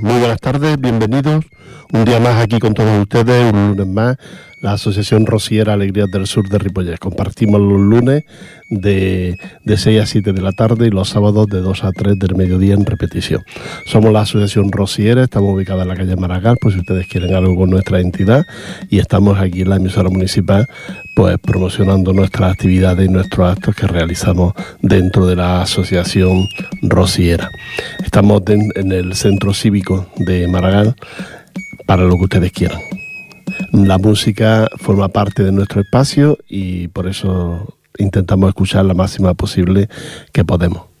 Muy buenas tardes, bienvenidos. Un día más aquí con todos ustedes, un lunes más, la Asociación Rociera Alegrías del Sur de Ripollet. Compartimos los lunes de, de 6 a 7 de la tarde y los sábados de 2 a 3 del mediodía en repetición. Somos la Asociación Rociera, estamos ubicados en la calle Maragall, por si ustedes quieren algo con nuestra entidad, y estamos aquí en la emisora municipal, pues promocionando nuestras actividades y nuestros actos que realizamos dentro de la Asociación Rociera. Estamos en el Centro Cívico de Maragall para lo que ustedes quieran. La música forma parte de nuestro espacio y por eso intentamos escuchar la máxima posible que podemos.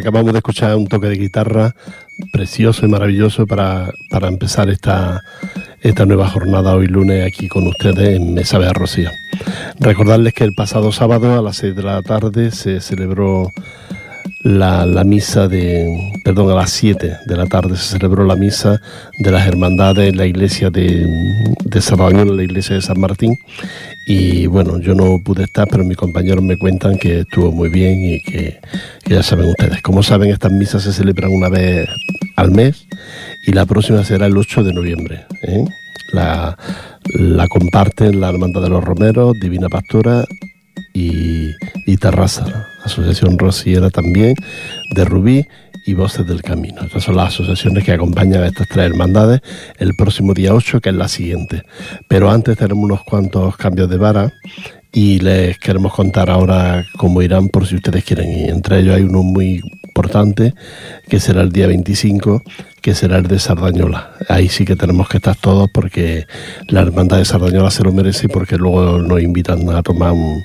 Acabamos de escuchar un toque de guitarra precioso y maravilloso para, empezar esta, esta nueva jornada hoy lunes aquí con ustedes en Mesa de Rocío. Recordarles que el pasado sábado a las 6 de la tarde se celebró la, misa de, perdón, a las 7 de la tarde se celebró la misa de las hermandades en la iglesia de, de en la iglesia de San Martín. Y bueno, yo no pude estar, pero mis compañeros me cuentan que estuvo muy bien y que, ya saben ustedes. Como saben, estas misas se celebran una vez al mes y la próxima será el 8 de noviembre. ¿eh? La, la comparten la Hermandad de los Romeros, Divina Pastora y, y Terraza, Asociación Rociera también, de Rubí y Voces del Camino. Estas son las asociaciones que acompañan a estas tres hermandades el próximo día 8, que es la siguiente. Pero antes tenemos unos cuantos cambios de vara y les queremos contar ahora cómo irán por si ustedes quieren ir. Entre ellos hay uno muy importante, que será el día 25, que será el de Sardañola. Ahí sí que tenemos que estar todos porque la hermandad de Sardañola se lo merece y porque luego nos invitan a tomar un,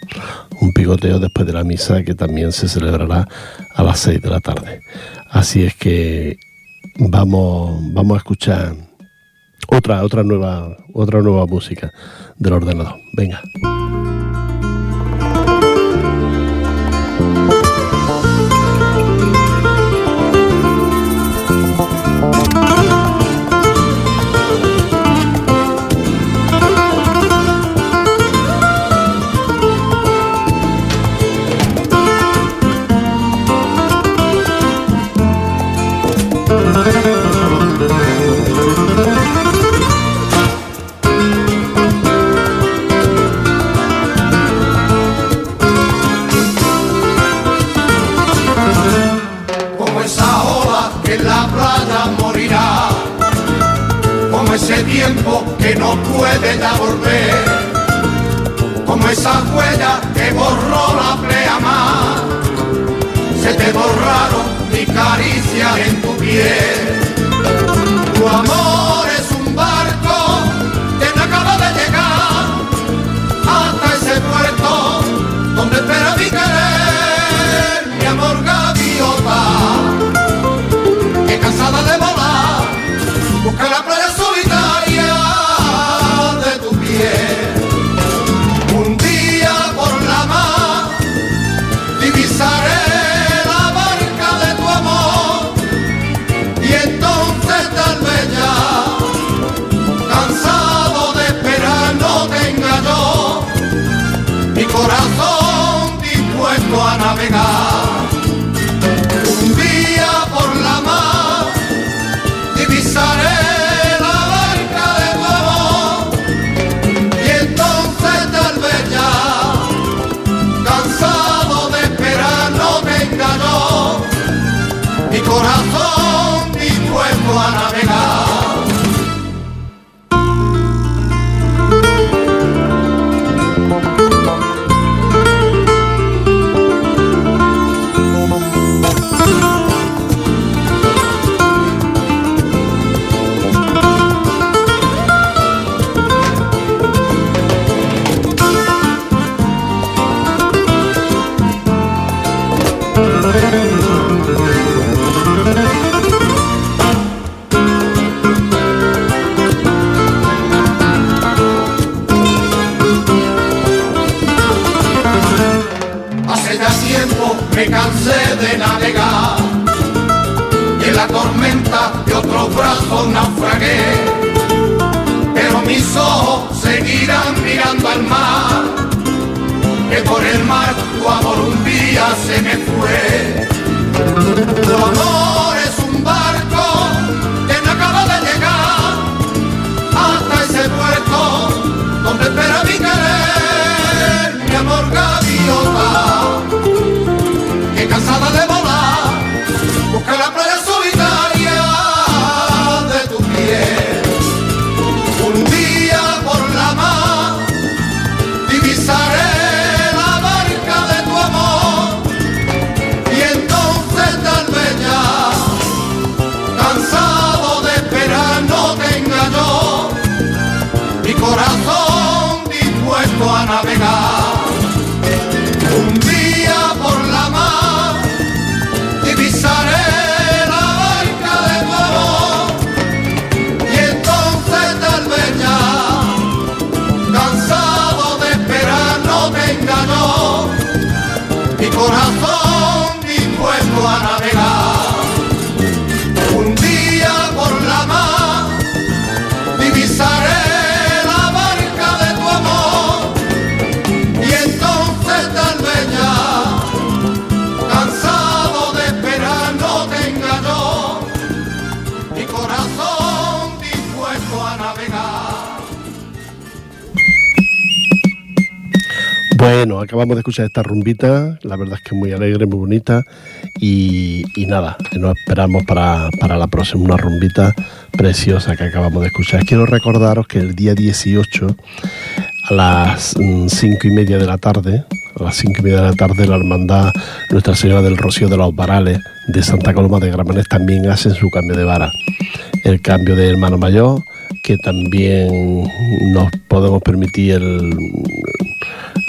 un pigoteo después de la misa que también se celebrará a las 6 de la tarde. Así es que vamos, vamos a escuchar otra, otra nueva, otra nueva música del ordenador. Venga. Corazón Bueno, acabamos de escuchar esta rumbita, la verdad es que es muy alegre, muy bonita y, nada, nos esperamos para, la próxima una rumbita preciosa que acabamos de escuchar. Quiero recordaros que el día 18 a las 5 mm, y media de la tarde, a las cinco y media de la tarde, la hermandad Nuestra Señora del Rocío de los Varales de Santa Coloma de Gramenet también hacen su cambio de vara. El cambio de hermano mayor, que también nos podemos permitir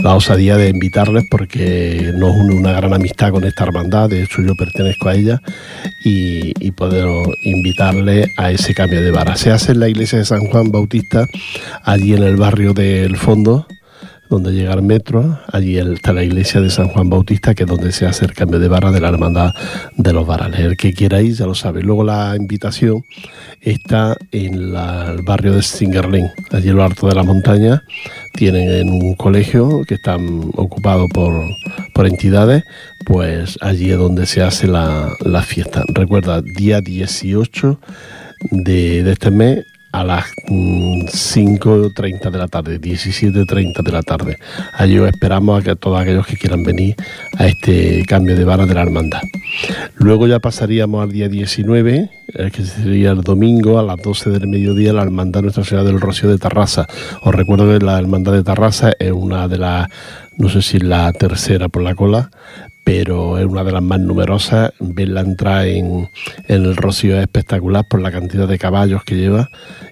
la osadía de invitarles porque nos une una gran amistad con esta hermandad, de hecho yo pertenezco a ella y, y podemos invitarle a ese cambio de vara. Se hace en la iglesia de San Juan Bautista, allí en el barrio del fondo, donde llega el metro, allí está la iglesia de San Juan Bautista, que es donde se hace el cambio de barra de la hermandad de los varales. El que quiera ir ya lo sabe. Luego la invitación está en el barrio de Singerlin, allí en lo alto de la montaña. Tienen un colegio que están ocupado por, por entidades, pues allí es donde se hace la, fiesta. Recuerda, día 18 de, de este mes a las 5.30 mm, de la tarde, 17.30 de la tarde. Allí os esperamos a que todos aquellos que quieran venir a este cambio de vara de la hermandad. Luego ya pasaríamos al día 19, que sería el domingo a las 12 del mediodía, la hermandad Nuestra Señora del Rocío de Tarrasa. Os recuerdo que la hermandad de Tarrasa es una de las, no sé si la tercera por la cola, pero es una de las más numerosas. Verla entrar en, en el Rocío es espectacular por la cantidad de caballos que lleva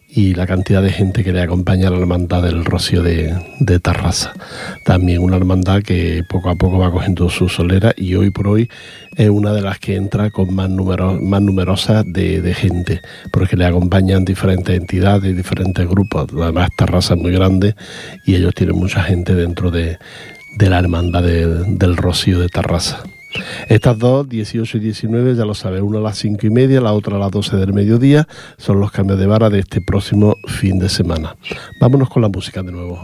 y la cantidad de gente que le acompaña a la hermandad del Rocío de, de Tarrasa. También una hermandad que poco a poco va cogiendo su solera y hoy por hoy es una de las que entra con más, número, más numerosas de, de, gente, porque le acompañan diferentes entidades, diferentes grupos. Además, Tarrasa es muy grande y ellos tienen mucha gente dentro de, de la hermandad del Rocío de Tarrasa. Estas dos, 18 y 19, ya lo sabes, una a las 5 y media, la otra a las 12 del mediodía, son los cambios de vara de este próximo fin de semana. Vámonos con la música de nuevo.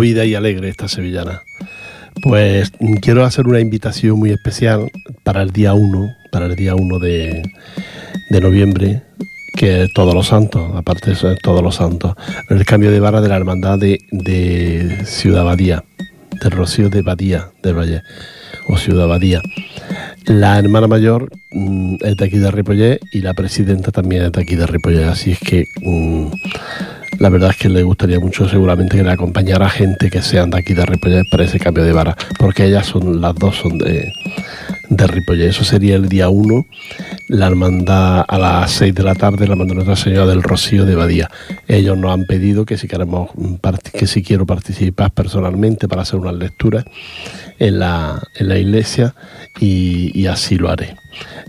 Movida y alegre esta sevillana. Pues quiero hacer una invitación muy especial para el día 1, para el día 1 de, de noviembre, que es Todos los Santos, aparte eso es Todos los Santos, el cambio de vara de la hermandad de, de Ciudad Badía, del Rocío de Badía, del Valle, o Ciudad Badía. La hermana mayor mm, es de aquí de Ripollet y la presidenta también es de aquí de Ripollet, así es que mm, la verdad es que le gustaría mucho seguramente que le acompañara gente que sean de aquí de Ripollet para ese cambio de vara, porque ellas son, las dos son de, de Ripollet. Eso sería el día 1, la hermandad a las 6 de la tarde, la hermandad Nuestra Señora del Rocío de Badía. Ellos nos han pedido que si queremos que si quiero participar personalmente para hacer unas lecturas en la, en la iglesia y, así lo haré.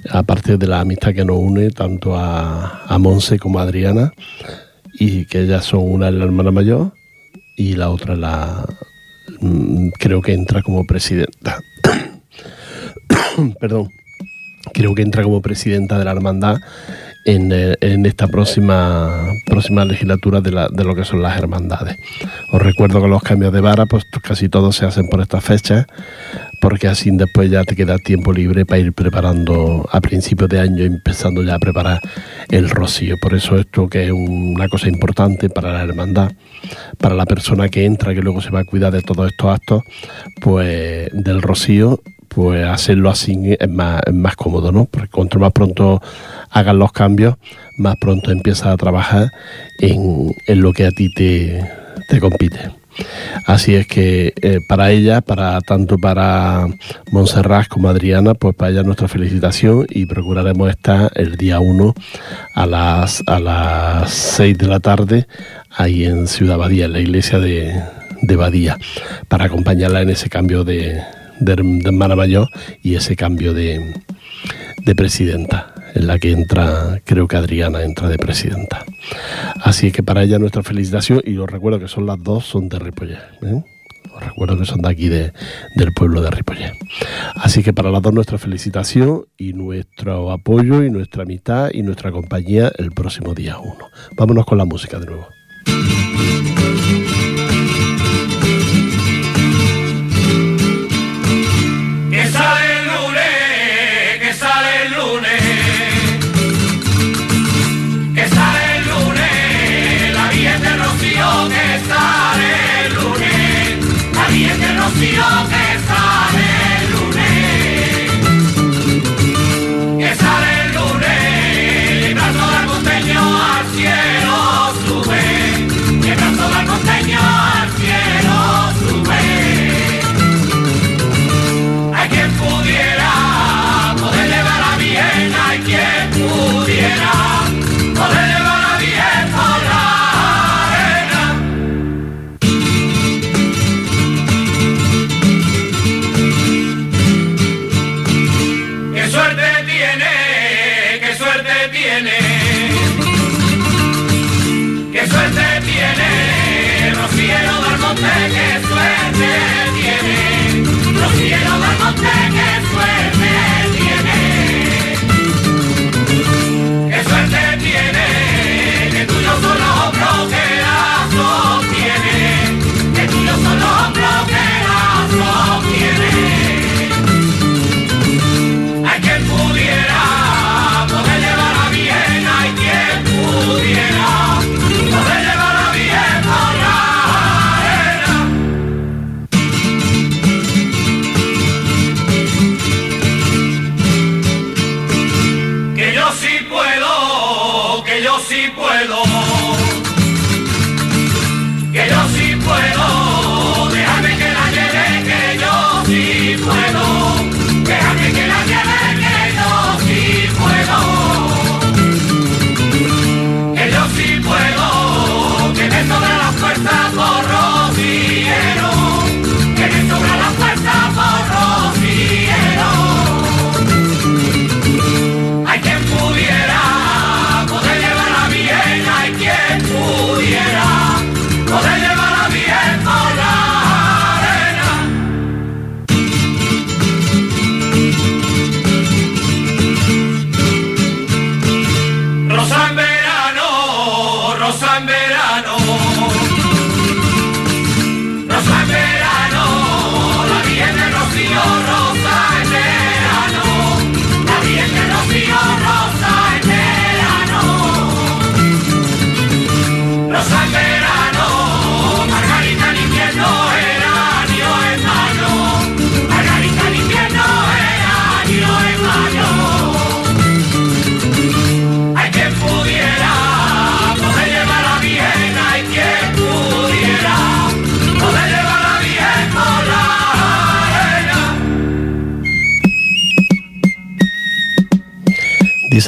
Aparte de la amistad que nos une tanto a, a Monse como a Adriana, y que ellas son una es la hermana mayor y la otra la mm, creo que entra como presidenta. Perdón. Creo que entra como presidenta de la hermandad en, eh, en, esta próxima, próxima legislatura de, la, de, lo que son las hermandades. Os recuerdo que los cambios de vara, pues casi todos se hacen por estas fechas, porque así después ya te queda tiempo libre para ir preparando a principios de año, empezando ya a preparar el rocío. Por eso esto que es una cosa importante para la hermandad, para la persona que entra, que luego se va a cuidar de todos estos actos, pues del rocío, pues hacerlo así es más, más cómodo, ¿no? Porque cuanto más pronto hagan los cambios, más pronto empiezas a trabajar en, en lo que a ti te, te compite. Así es que eh, para ella, para tanto para Montserrat como Adriana, pues para ella nuestra felicitación y procuraremos estar el día 1 a las, a las 6 de la tarde ahí en Ciudad Badía, en la iglesia de, de Badía, para acompañarla en ese cambio de, de, de y ese cambio de, de presidenta en la que entra, creo que Adriana entra de presidenta. Así que para ella nuestra felicitación y os recuerdo que son las dos, son de Ripollet. ¿eh? Os recuerdo que son de aquí de, del pueblo de Ripollet. Así que para las dos nuestra felicitación y nuestro apoyo y nuestra amistad y nuestra compañía el próximo día 1. Vámonos con la música de nuevo. Silencio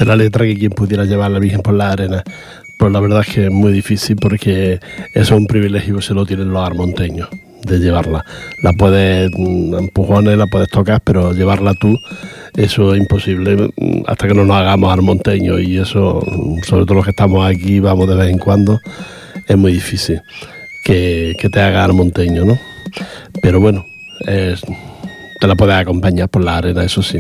La letra que quien pudiera llevar la Virgen por la arena. Pues la verdad es que es muy difícil porque eso es un privilegio que se lo tienen los armonteños de llevarla. La puedes mm, empujones, la puedes tocar, pero llevarla tú, eso es imposible mm, hasta que no nos hagamos armonteños y eso, mm, sobre todo los que estamos aquí, vamos de vez en cuando, es muy difícil que, que te haga armonteño, ¿no? Pero bueno, es, te la puedes acompañar por la arena, eso sí.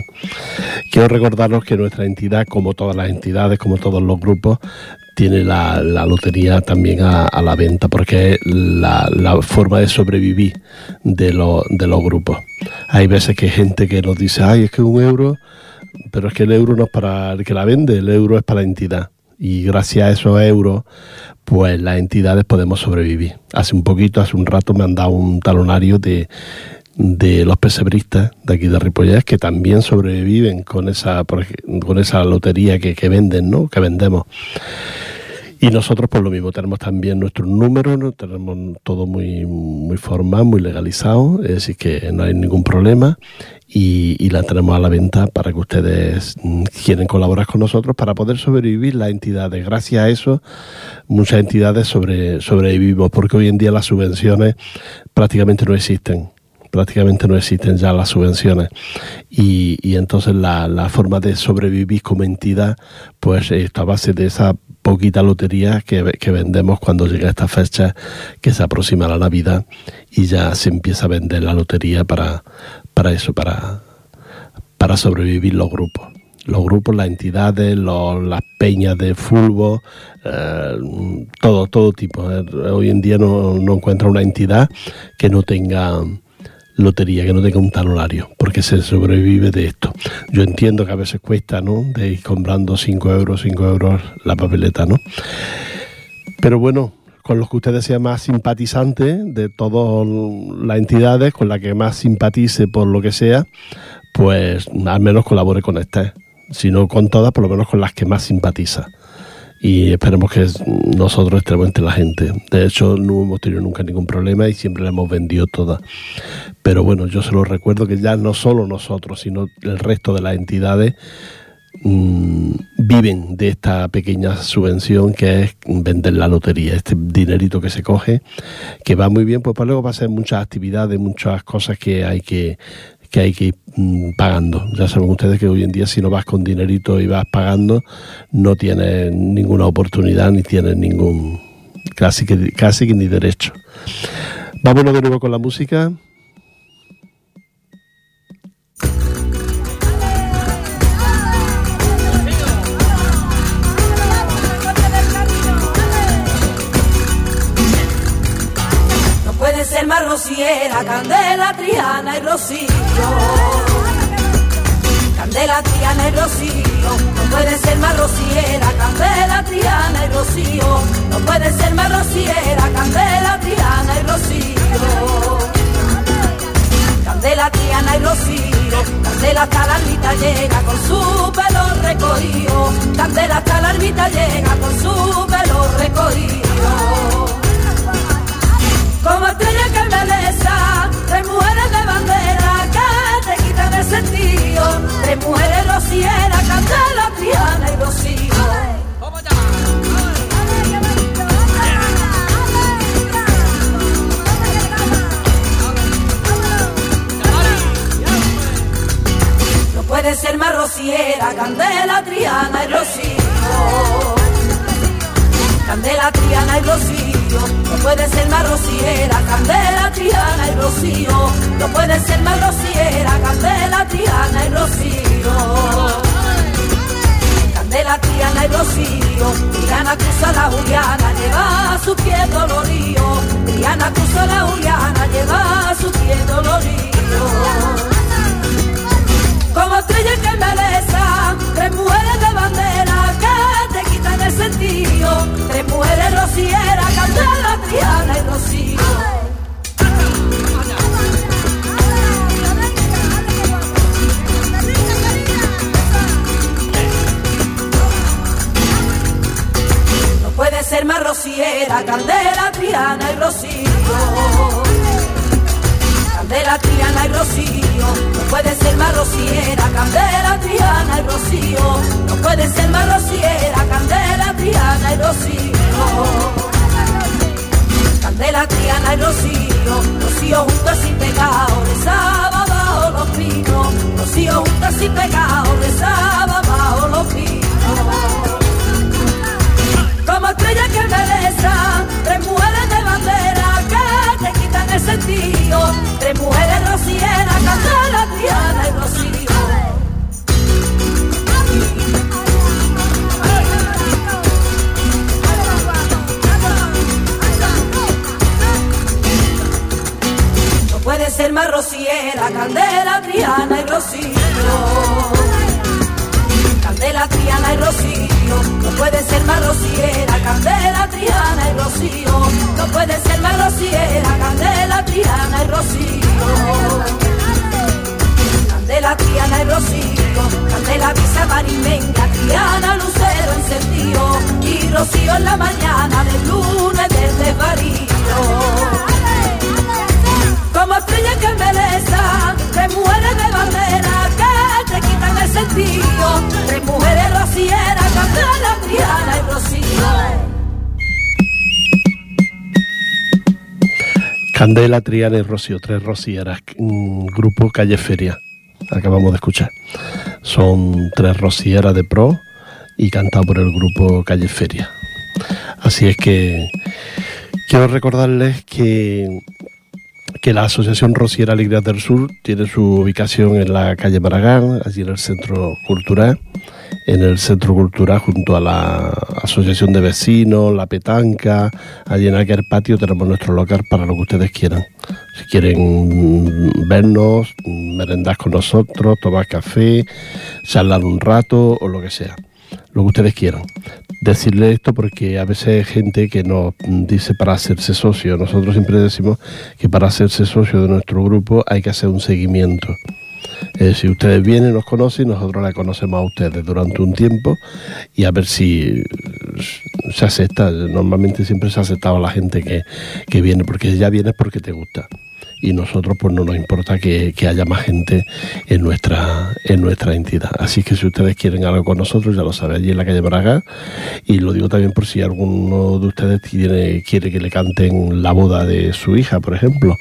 Quiero recordaros que nuestra entidad, como todas las entidades, como todos los grupos, tiene la, lotería también a, la venta, porque es la, forma de sobrevivir de, de los grupos. Hay veces que hay gente que nos dice, ay, es que un euro, pero es que el euro no es para el que la vende, el euro es para la entidad. Y gracias a esos euros, pues las entidades podemos sobrevivir. Hace un poquito, hace un rato me han dado un talonario de, de los pesebristas de aquí de Ripollet que también sobreviven con esa con esa lotería que, que venden, ¿no? Que vendemos. Y nosotros, por lo mismo, tenemos también nuestros números, ¿no? tenemos todo muy, muy formal, muy legalizado, es decir, que no hay ningún problema y, y, la tenemos a la venta para que ustedes mm, quieren colaborar con nosotros para poder sobrevivir las entidades. Gracias a eso, muchas entidades sobre, sobrevivimos, porque hoy en día las subvenciones prácticamente no existen prácticamente no existen ya las subvenciones y, y entonces la, la, forma de sobrevivir como entidad pues está a base de esa poquita lotería que, que vendemos cuando llega esta fecha que se aproxima la Navidad y ya se empieza a vender la lotería para, para eso, para, para sobrevivir los grupos los grupos, las entidades, los, las peñas de fútbol, eh, todo, todo tipo. Hoy en día no, no encuentra una entidad que no tenga lotería, que no tenga un talonario, porque se sobrevive de esto. Yo entiendo que a veces cuesta, ¿no? De ir comprando 5 euros, 5 euros la papeleta, ¿no? Pero bueno, con los que ustedes sean más simpatizantes de todas las entidades, con la que más simpatice por lo que sea, pues al menos colabore con estas. Si no con todas, por lo menos con las que más simpatiza y esperemos que nosotros estemos entre la gente. De hecho, no hemos tenido nunca ningún problema y siempre la hemos vendido toda. Pero bueno, yo se lo recuerdo que ya no solo nosotros, sino el resto de las entidades mm, viven de esta pequeña subvención que es vender la lotería, este dinerito que se coge, que va muy bien, pues para luego va a ser muchas actividades, muchas cosas que hay que que hay que ir mm, pagando. Ya saben ustedes que hoy en día si no vas con dinerito y vas pagando, no tienes ninguna oportunidad ni tienes ningún, casi que, casi que ni derecho. Vámonos de nuevo con la música. Rociera, Candela, Triana y Rocío. Candela, Triana y Rocío, no puede ser más rociera, Candela, Triana y Rocío. No puede ser más rociera, Candela, Triana y Rocío. Candela, Triana y Rocío, Candela hasta la almita llega con su pelo recogido. Candela hasta la almita llega con su pelo recogido. Como estrella que embeleza, tres mujeres de bandera que te quitan el sentido. Tres mujeres rociera, candela, triana y rocío. No puede ser más rociera, candela, triana y rocío. Candela, triana y rocío puede ser más rociera, Candela, Triana y Rocío, no puede ser más rociera, Candela, Triana y Rocío. Candela, Triana y Rocío, Triana cruza la Juliana, lleva su pie dolorido, Triana cruza la Juliana, lleva su pie dolorido. Como estrella que embeleza, tres mujeres de bandera te sentido, tres mujeres rocieras, Candela, Triana y Rocío. No puede ser más rociera, Candela, Triana y Rocío. Candela, Triana y Rocío, no puede ser más rociera, Candela, Triana y Rocío, no puede ser más rociera, Candela, Triana y Rocío. Candela, Triana y Rocío, Rocío juntos y pegados, de sábado los pinos, Rocío juntos y pegados. Candela, Triana y Rocío. Candela, Triana y Rocío. No puede ser más rociera, Candela, Triana y Rocío. No puede ser más rociera, Candela, Triana y Rocío. Candela, Triana y Rocío, Candela, Visa, Marimenga, Triana, Lucero encendido y Rocío en la mañana del lunes desde París. Estrella que embeleza, tres mujeres de bandera que te quitan el sentido, tres mujeres rocieras, Candela, Triana y Rocío. Candela, Triana y Rocío, tres rocieras, mm, grupo Calle Feria, acabamos de escuchar. Son tres rocieras de pro y cantado por el grupo Calle Feria. Así es que quiero recordarles que, que la Asociación Rociera Alegrías del Sur tiene su ubicación en la calle Maragán, allí en el Centro Cultural en el Centro Cultural junto a la Asociación de Vecinos, la Petanca, allí en aquel patio tenemos nuestro local para lo que ustedes quieran. Si quieren vernos, merendar con nosotros, tomar café, charlar un rato o lo que sea, lo que ustedes quieran. Decirle esto porque a veces hay gente que nos dice para hacerse socio. Nosotros siempre decimos que para hacerse socio de nuestro grupo hay que hacer un seguimiento. Si ustedes vienen, nos conocen, nosotros la conocemos a ustedes durante un tiempo y a ver si se acepta. Normalmente siempre se ha aceptado a la gente que, que viene, porque ya vienes porque te gusta y nosotros pues no nos importa que, que, haya más gente en nuestra en nuestra entidad. Así que si ustedes quieren algo con nosotros, ya lo saben, allí en la calle Braga. Y lo digo también por si alguno de ustedes tiene, quiere que le canten la boda de su hija, por ejemplo.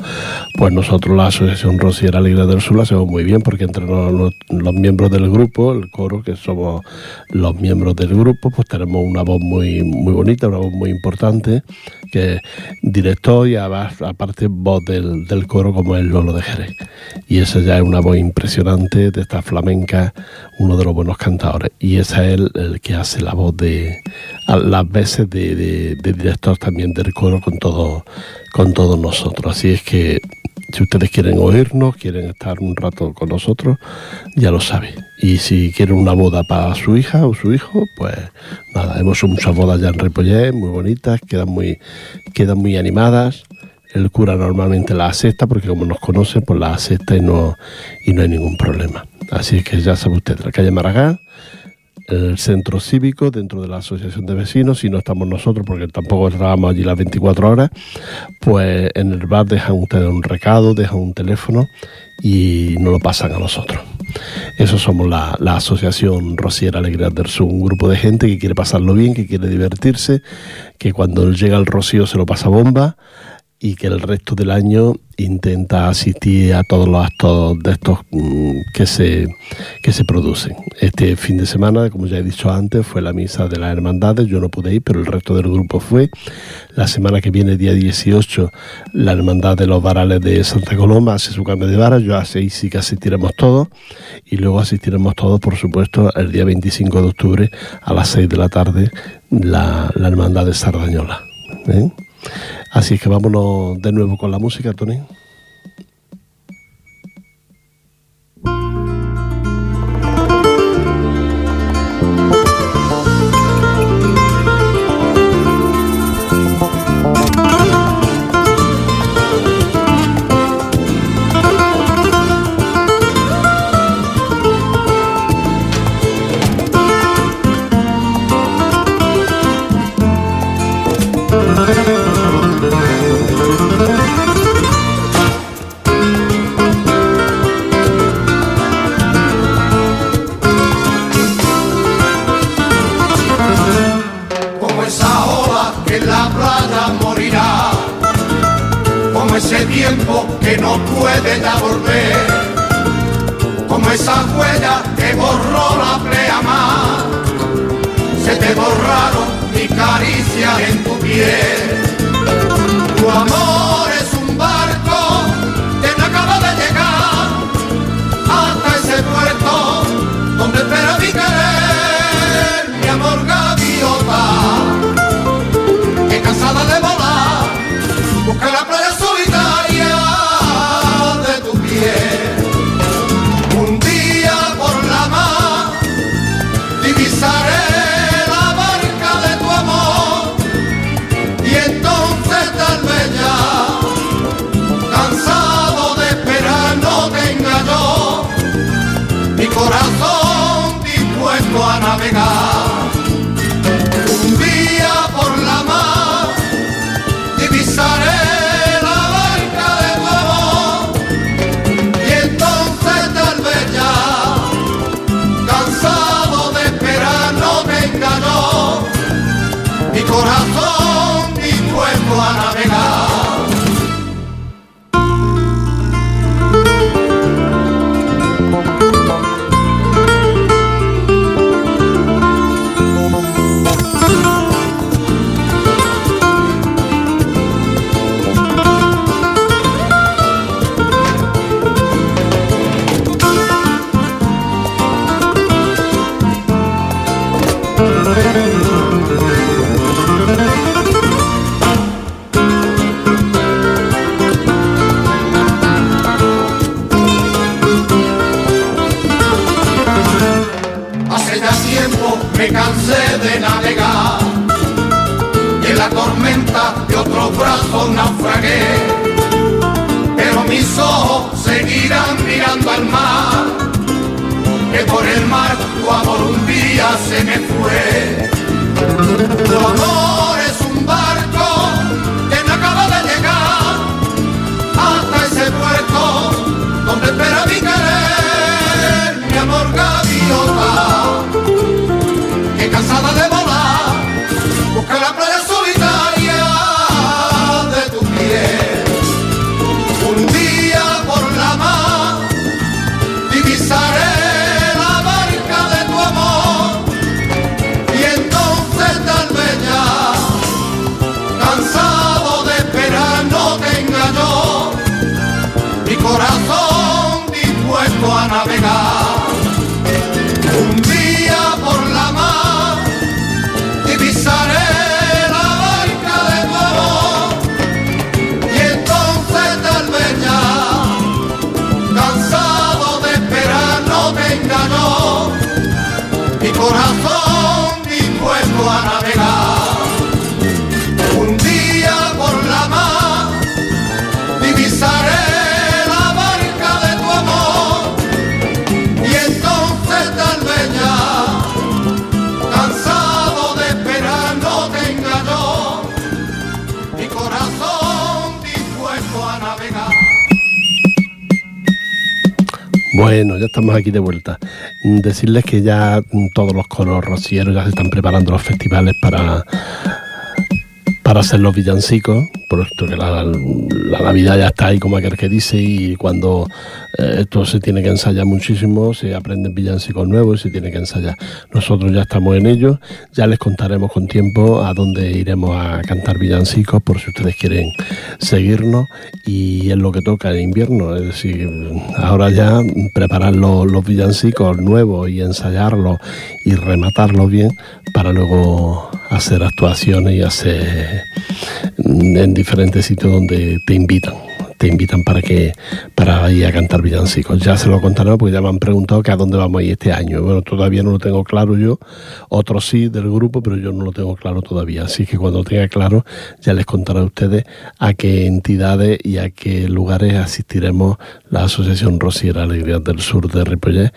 Pues nosotros, la Asociación Rociera Alegre del Sur, la hacemos muy bien, porque entre los, los, miembros del grupo, el coro, que somos los miembros del grupo, pues tenemos una voz muy, muy bonita, una voz muy importante, que es director y aparte voz del, del coro como el Lolo de Jerez. Y esa ya es una voz impresionante de esta flamenca, uno de los buenos cantadores. Y es el, el que hace la voz de, las veces de, de, de, director también del coro con, todo, con todos nosotros. Así es que si ustedes quieren oírnos, quieren estar un rato con nosotros, ya lo saben. Y si quieren una boda para su hija o su hijo, pues nada, hemos hecho muchas bodas ya en Ripollet, muy bonitas, quedan muy, quedan muy animadas el cura normalmente la acepta porque como nos conoce, pues la acepta y no, y no hay ningún problema. Así que ya sabe usted, la calle Maragán, el centro cívico, dentro de la asociación de vecinos, si no estamos nosotros, porque tampoco trabajamos allí las 24 horas, pues en el bar dejan ustedes un recado, dejan un teléfono y nos lo pasan a nosotros. Eso somos la, la Asociación Rociera Alegría del Sur, un grupo de gente que quiere pasarlo bien, que quiere divertirse, que cuando llega el rocío se lo pasa bomba, y que el resto del año intenta asistir a todos los actos de estos mmm, que se que se producen. Este fin de semana, como ya he dicho antes, fue la misa de las hermandades, yo no pude ir, pero el resto del grupo fue. La semana que viene, día 18, la hermandad de los varales de Santa Coloma hace su cambio de vara, yo así sí que asistiremos todos y luego asistiremos todos, por supuesto, el día 25 de octubre a las 6 de la tarde la, la hermandad de Sardañola. ¿eh? Así que vámonos de nuevo con la música, Tony. Corazón dispuesto a navegar. Bueno, ya estamos aquí de vuelta. Mm, Decirles que ya mm, todos los coros rocieros ya se están preparando los festivales para, para hacer los villancicos, puesto que la, la Navidad ya está ahí como aquel que dice y cuando esto se tiene que ensayar muchísimo, se aprenden villancicos nuevos y se tiene que ensayar. Nosotros ya estamos en ello, ya les contaremos con tiempo a dónde iremos a cantar villancicos por si ustedes quieren seguirnos y es lo que toca en invierno, es decir, ahora ya preparar los, los villancicos nuevos y ensayarlos y rematarlos bien para luego hacer actuaciones y hacer en diferentes sitios donde te invitan te invitan para que para ir a cantar villancicos. Ya se lo contaré porque ya me han preguntado que a dónde vamos a ir este año. Bueno, todavía no lo tengo claro yo, otros sí del grupo, pero yo no lo tengo claro todavía. Así que cuando lo tenga claro, ya les contaré a ustedes a qué entidades y a qué lugares asistiremos la Asociación Rosiera Alegría del Sur de Ripollet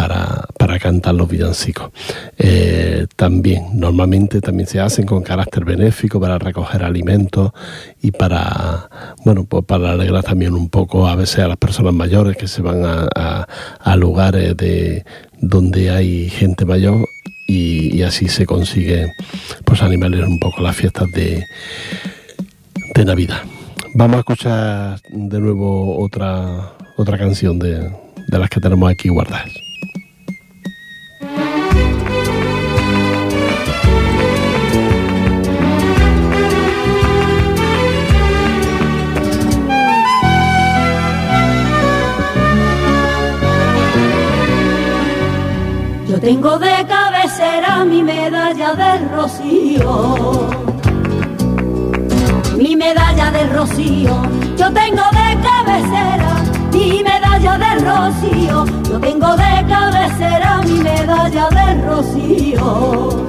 para, para cantar los villancicos. Eh, también, normalmente también se hacen con carácter benéfico para recoger alimentos y para, bueno, pues para alegrar también un poco a veces a las personas mayores que se van a, a, lugares de donde hay gente mayor y, y, así se consigue pues animarles un poco las fiestas de, de Navidad. Vamos a escuchar de nuevo otra, otra canción de, de las que tenemos aquí guardadas. Tengo de cabecera mi medalla del rocío. Mi medalla del rocío. Yo tengo de cabecera mi medalla del rocío. Yo tengo de cabecera mi medalla del rocío.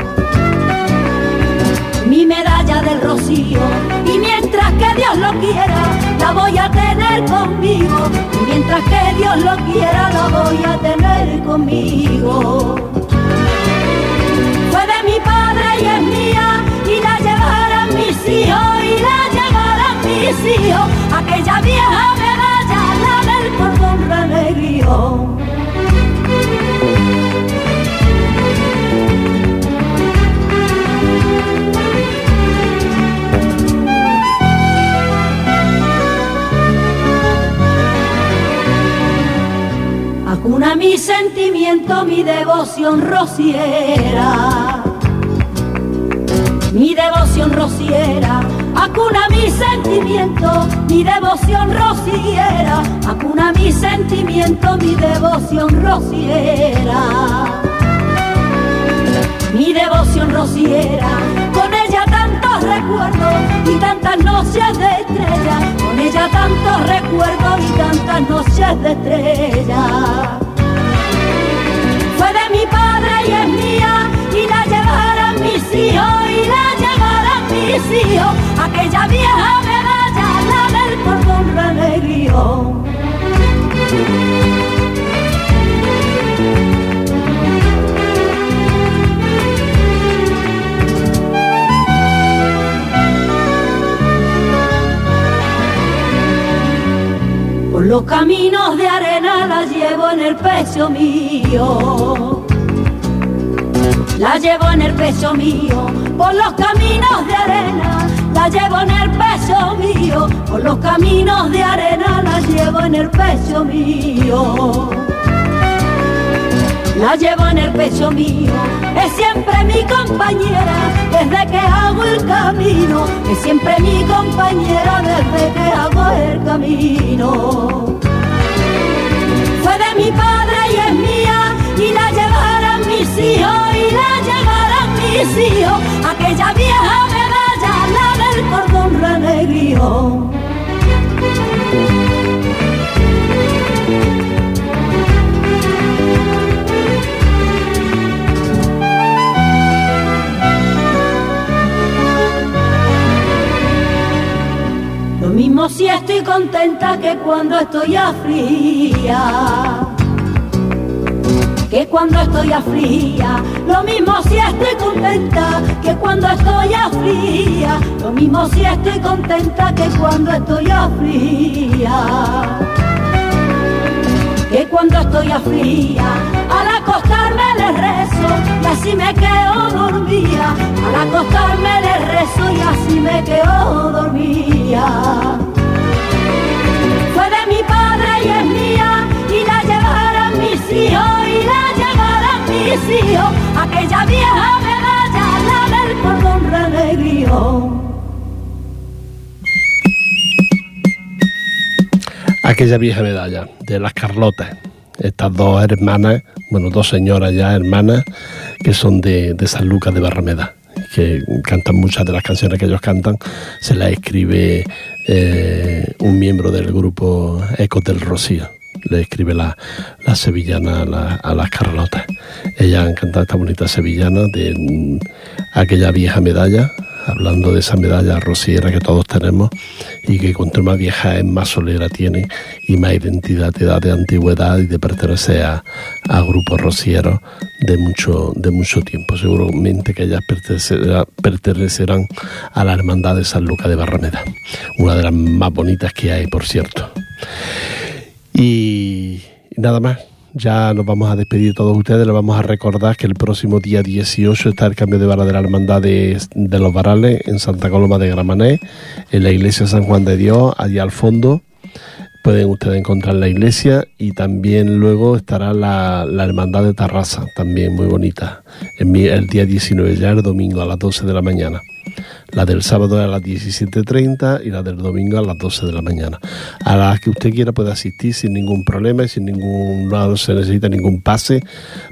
Mi medalla del rocío. Y mientras que Dios lo quiera, a tener conmigo. Y mientras que Dios lo quiera, la voy a tener conmigo. Fue de mi padre y es mía, y la llevarán mis hijos, y la llevarán mis hijos. Aquella vieja medalla, la del cordón renegrío. Mi sentimiento, mi devoción rociera. Mi devoción rociera, acuna mi sentimiento, mi devoción rociera, acuna mi sentimiento, mi devoción rociera. Mi devoción rociera, con ella tantos recuerdos y tantas noches de estrella, con ella tantos recuerdos y tantas noches de estrella. Y es mía, y la llevarán mis hijos, y la llevarán mis hijos, aquella vieja medalla, la del cordón renegrío. Por los caminos de arena la llevo en el pecho mío. La llevo en el pecho mío. Por los caminos de arena la llevo en el pecho mío. Por los caminos de arena la llevo en el pecho mío. La llevo en el pecho mío, es siempre mi compañera desde que hago el camino, es siempre mi compañera desde que hago el camino. Fue de mi padre y es mía, y la llevarán mis hijos, y la llevarán mis hijos, aquella vieja medalla, la del cordón renegrío. Lo mismo si estoy contenta que cuando estoy aflía. Que cuando estoy aflía, lo mismo si estoy contenta que cuando estoy aflía, lo mismo si estoy contenta que cuando estoy aflía que cuando estoy aflía, al acostarme le rezo y así me quedo dormía, al acostarme le rezo y así me quedo dormía. Fue de mi padre y es mía, y la y la aquella vieja medalla, la del aquella vieja medalla de las Carlotas. Estas dos hermanas, bueno, dos señoras ya hermanas, que son de, de San Lucas de Barrameda, que cantan muchas de las canciones que ellos cantan, se las escribe eh, un miembro del grupo Ecos del Rocío. Le escribe la, la sevillana a, la- a las Carlotas. Ellas han cantado esta bonita sevillana de mm, aquella vieja medalla, hablando de esa medalla rociera que todos tenemos y que cuanto más vieja es, más solera tiene y más identidad te da de antigüedad y de pertenecer a, a grupos rocieros de mucho, de mucho tiempo. Seguramente que ellas pertenecerá- pertenecerán a la Hermandad de San Lucas de Barrameda, una de las más bonitas que hay, por cierto. Y, nada más, ya nos vamos a despedir todos ustedes. Les vamos a recordar que el próximo día 18 está el cambio de vara de la Hermandad de, los Varales en Santa Coloma de Gramané, en la iglesia San Juan de Dios, allí al fondo. Pueden ustedes encontrar la iglesia y también luego estará la, Hermandad de Tarrasa, también muy bonita, el día 19, ya el domingo a las 12 de la mañana. La del sábado a las 17.30 y la del domingo a las 12 de la mañana. A las que usted quiera puede asistir sin ningún problema y sin ningún, no se necesita ningún pase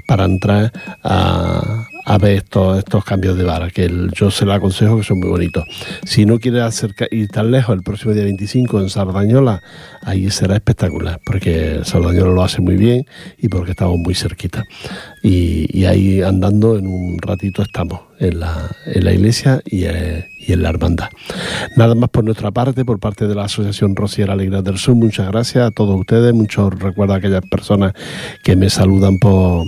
para entrar a, a ver estos, estos cambios de vara, que yo se lo aconsejo que son muy bonitos. Si no quiere acercar, ir tan lejos, el próximo día 25 en Sardañola, ahí será espectacular, porque Sardañola lo hace muy bien y porque estamos muy cerquita. Y, ahí andando en un ratito estamos en la, en la iglesia y, eh, y, en la hermandad. Nada más por nuestra parte, por parte de la Asociación Rociera Alegría del Sur, muchas gracias a todos ustedes, muchos recuerdo a aquellas personas que me saludan por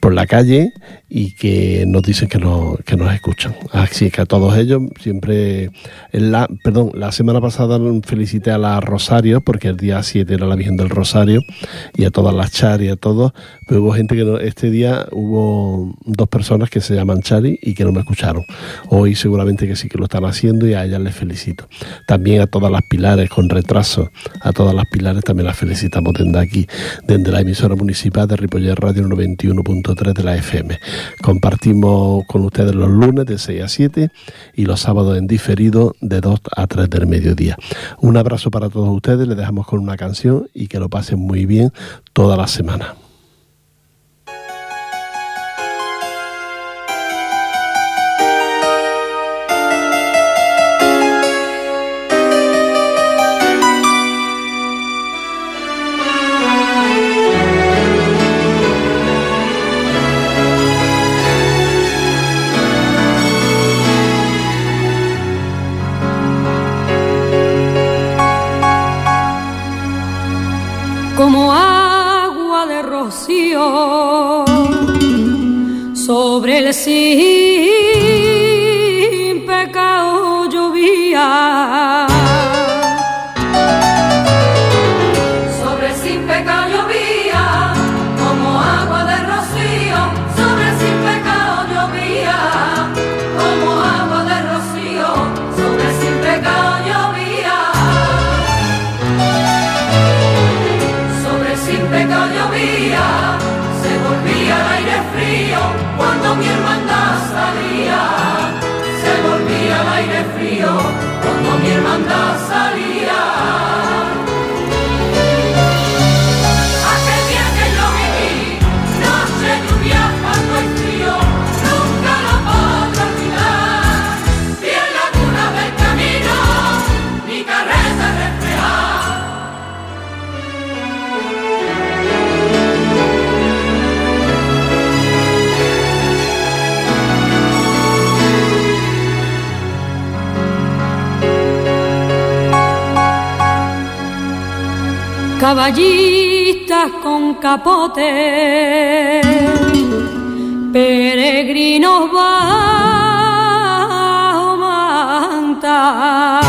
por la calle y que nos dicen que, no, que nos escuchan. Así que a todos ellos siempre, en la, perdón, la semana pasada felicité a la Rosario, porque el día 7 era la Virgen del Rosario, y a todas las Chari, a todos, pero hubo gente que no, este día hubo dos personas que se llaman Chari y que no me escucharon. Hoy seguramente que sí que lo están haciendo y a ellas les felicito. También a todas las pilares con retraso, a todas las pilares también las felicitamos desde aquí, desde la emisora municipal de Ripollet Radio 91.3 de la FM. Compartimos con ustedes los lunes de 6 a 7 y los sábados en diferido de 2 a 3 del mediodía. Un abrazo para todos ustedes, les dejamos con una canción y que lo pasen muy bien toda la semana. see caballistas con capote, peregrinos bajo manta.